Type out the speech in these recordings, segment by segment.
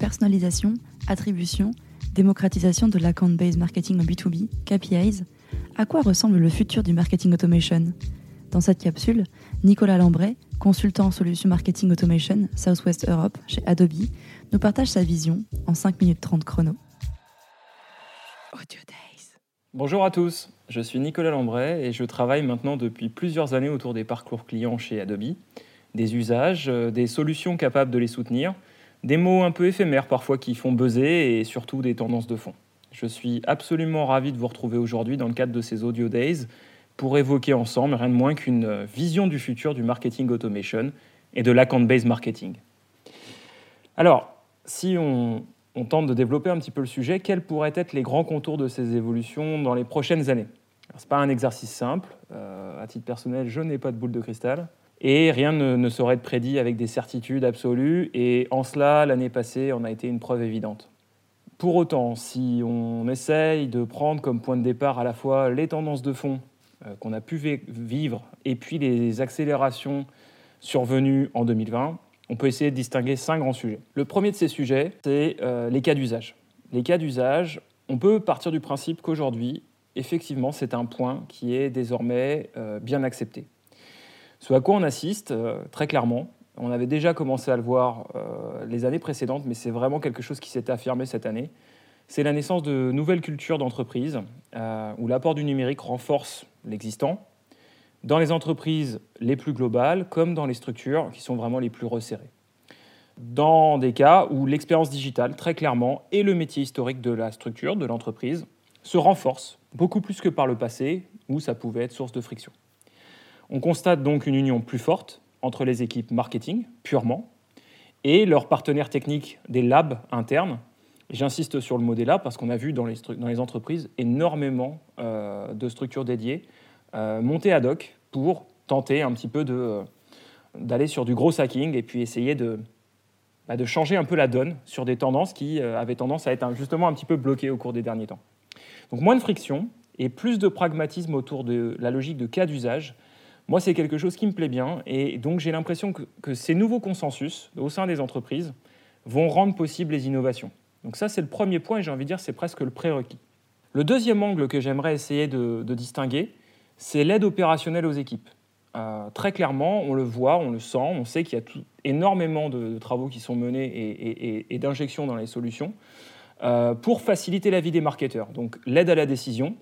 personnalisation, attribution, démocratisation de l'account-based marketing en B2B, KPIs, à quoi ressemble le futur du marketing automation? Dans cette capsule, Nicolas Lambray, consultant en solutions marketing automation Southwest Europe chez Adobe, nous partage sa vision en 5 minutes 30 chrono. Bonjour à tous, je suis Nicolas Lambray et je travaille maintenant depuis plusieurs années autour des parcours clients chez Adobe, des usages, euh, des solutions capables de les soutenir, des mots un peu éphémères parfois qui font buzzer et surtout des tendances de fond. Je suis absolument ravi de vous retrouver aujourd'hui dans le cadre de ces Audio Days pour évoquer ensemble rien de moins qu'une vision du futur du marketing automation et de l'account-based marketing. Alors, si on, tente de développer un petit peu le sujet, quels pourraient être les grands contours de ces évolutions dans les prochaines années? Ce n'est pas un exercice simple. Euh, à titre personnel, je n'ai pas de boule de cristal. Et rien ne, saurait être prédit avec des certitudes absolues. Et en cela, l'année passée en a été une preuve évidente. Pour autant, si on essaye de prendre comme point de départ à la fois les tendances de fond euh, qu'on a pu vivre et puis les accélérations survenues en 2020, on peut essayer de distinguer cinq grands sujets. Le premier de ces sujets, c'est euh, les cas d'usage. Les cas d'usage, on peut partir du principe qu'aujourd'hui, effectivement, c'est un point qui est désormais euh, bien accepté. Ce à quoi on assiste, très clairement, on avait déjà commencé à le voir euh, les années précédentes, mais c'est vraiment quelque chose qui s'est affirmé cette année. C'est la naissance de nouvelles cultures d'entreprise euh, où l'apport du numérique renforce l'existant, dans les entreprises les plus globales comme dans les structures qui sont vraiment les plus resserrées. Dans des cas où l'expérience digitale, très clairement, et le métier historique de la structure, de l'entreprise, se renforcent beaucoup plus que par le passé où ça pouvait être source de friction. On constate donc une union plus forte entre les équipes marketing purement et leurs partenaires techniques des labs internes. J'insiste sur le mot des labs parce qu'on a vu dans les, entreprises énormément euh, de structures dédiées euh, monter ad hoc pour tenter un petit peu euh, d'aller sur du gros hacking et puis essayer de, bah, de changer un peu la donne sur des tendances qui avaient tendance à être justement un petit peu bloquées au cours des derniers temps. Donc moins de friction et plus de pragmatisme autour de la logique de cas d'usage moi, c'est quelque chose qui me plaît bien et donc j'ai l'impression que, ces nouveaux consensus au sein des entreprises vont rendre possibles les innovations. Donc ça, c'est le premier point et j'ai envie de dire c'est presque le prérequis. Le deuxième angle que j'aimerais essayer de, distinguer, c'est l'aide opérationnelle aux équipes. Euh, très clairement, on le voit, on le sent, on sait qu'il y a énormément de, travaux qui sont menés et, d'injections dans les solutions euh, pour faciliter la vie des marketeurs. Donc l'aide à la décision,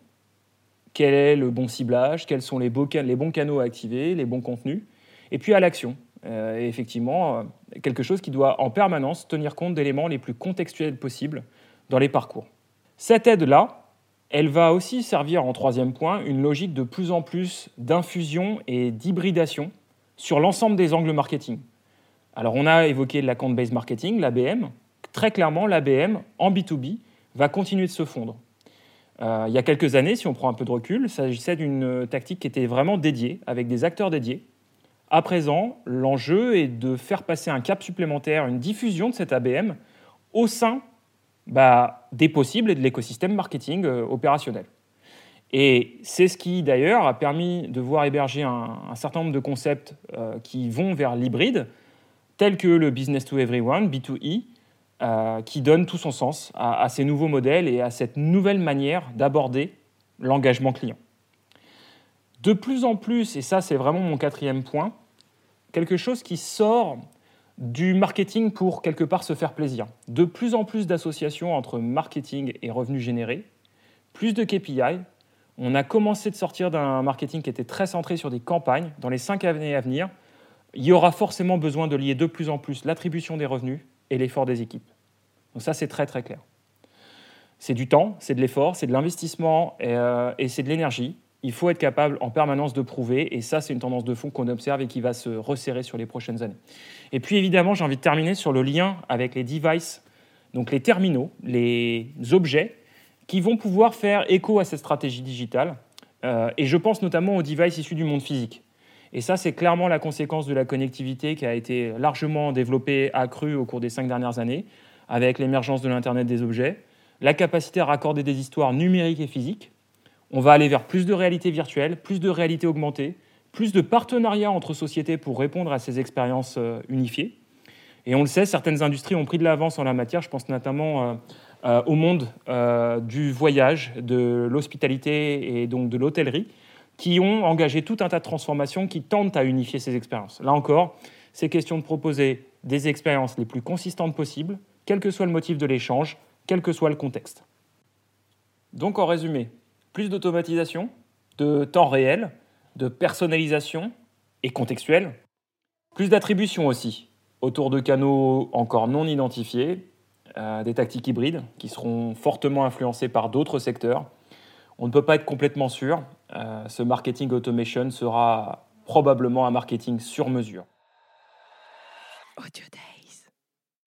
quel est le bon ciblage, quels sont les, bons canaux à activer, les bons contenus, et puis à l'action. Euh, effectivement, euh, quelque chose qui doit en permanence tenir compte d'éléments les plus contextuels possibles dans les parcours. Cette aide-là, elle va aussi servir en troisième point une logique de plus en plus d'infusion et d'hybridation sur l'ensemble des angles marketing. Alors on a évoqué l'account-based marketing, l'ABM. Très clairement, l'ABM en B2B va continuer de se fondre. Euh, il y a quelques années, si on prend un peu de recul, il s'agissait d'une tactique qui était vraiment dédiée, avec des acteurs dédiés. À présent, l'enjeu est de faire passer un cap supplémentaire, une diffusion de cet ABM au sein bah, des possibles et de l'écosystème marketing euh, opérationnel. Et c'est ce qui, d'ailleurs, a permis de voir émerger un, certain nombre de concepts euh, qui vont vers l'hybride, tels que le business to everyone, B2E, euh, qui donne tout son sens à, ces nouveaux modèles et à cette nouvelle manière d'aborder l'engagement client. De plus en plus, et ça c'est vraiment mon quatrième point, quelque chose qui sort du marketing pour quelque part se faire plaisir. De plus en plus d'associations entre marketing et revenus générés, plus de KPI. On a commencé de sortir d'un marketing qui était très centré sur des campagnes. Dans les cinq années à venir, il y aura forcément besoin de lier de plus en plus l'attribution des revenus et l'effort des équipes. Donc ça, c'est très très clair. C'est du temps, c'est de l'effort, c'est de l'investissement et, euh, c'est de l'énergie. Il faut être capable en permanence de prouver, et ça, c'est une tendance de fond qu'on observe et qui va se resserrer sur les prochaines années. Et puis, évidemment, j'ai envie de terminer sur le lien avec les devices, donc les terminaux, les objets, qui vont pouvoir faire écho à cette stratégie digitale. Euh, et je pense notamment aux devices issus du monde physique. Et ça, c'est clairement la conséquence de la connectivité qui a été largement développée, accrue au cours des cinq dernières années, avec l'émergence de l'Internet des objets, la capacité à raccorder des histoires numériques et physiques. On va aller vers plus de réalité virtuelle, plus de réalité augmentée, plus de partenariats entre sociétés pour répondre à ces expériences euh, unifiées. Et on le sait, certaines industries ont pris de l'avance en la matière. Je pense notamment euh, au monde du voyage, de l'hospitalité et donc de l'hôtellerie, qui ont engagé tout un tas de transformations qui tentent à unifier ces expériences. Là encore, c'est question de proposer des expériences les plus consistantes possibles, quel que soit le motif de l'échange, quel que soit le contexte. Donc en résumé, plus d'automatisation, de temps réel, de personnalisation et contextuel, plus d'attribution aussi, autour de canaux encore non identifiés, euh, des tactiques hybrides qui seront fortement influencées par d'autres secteurs. On ne peut pas être complètement sûr, euh, ce marketing automation sera probablement un marketing sur mesure.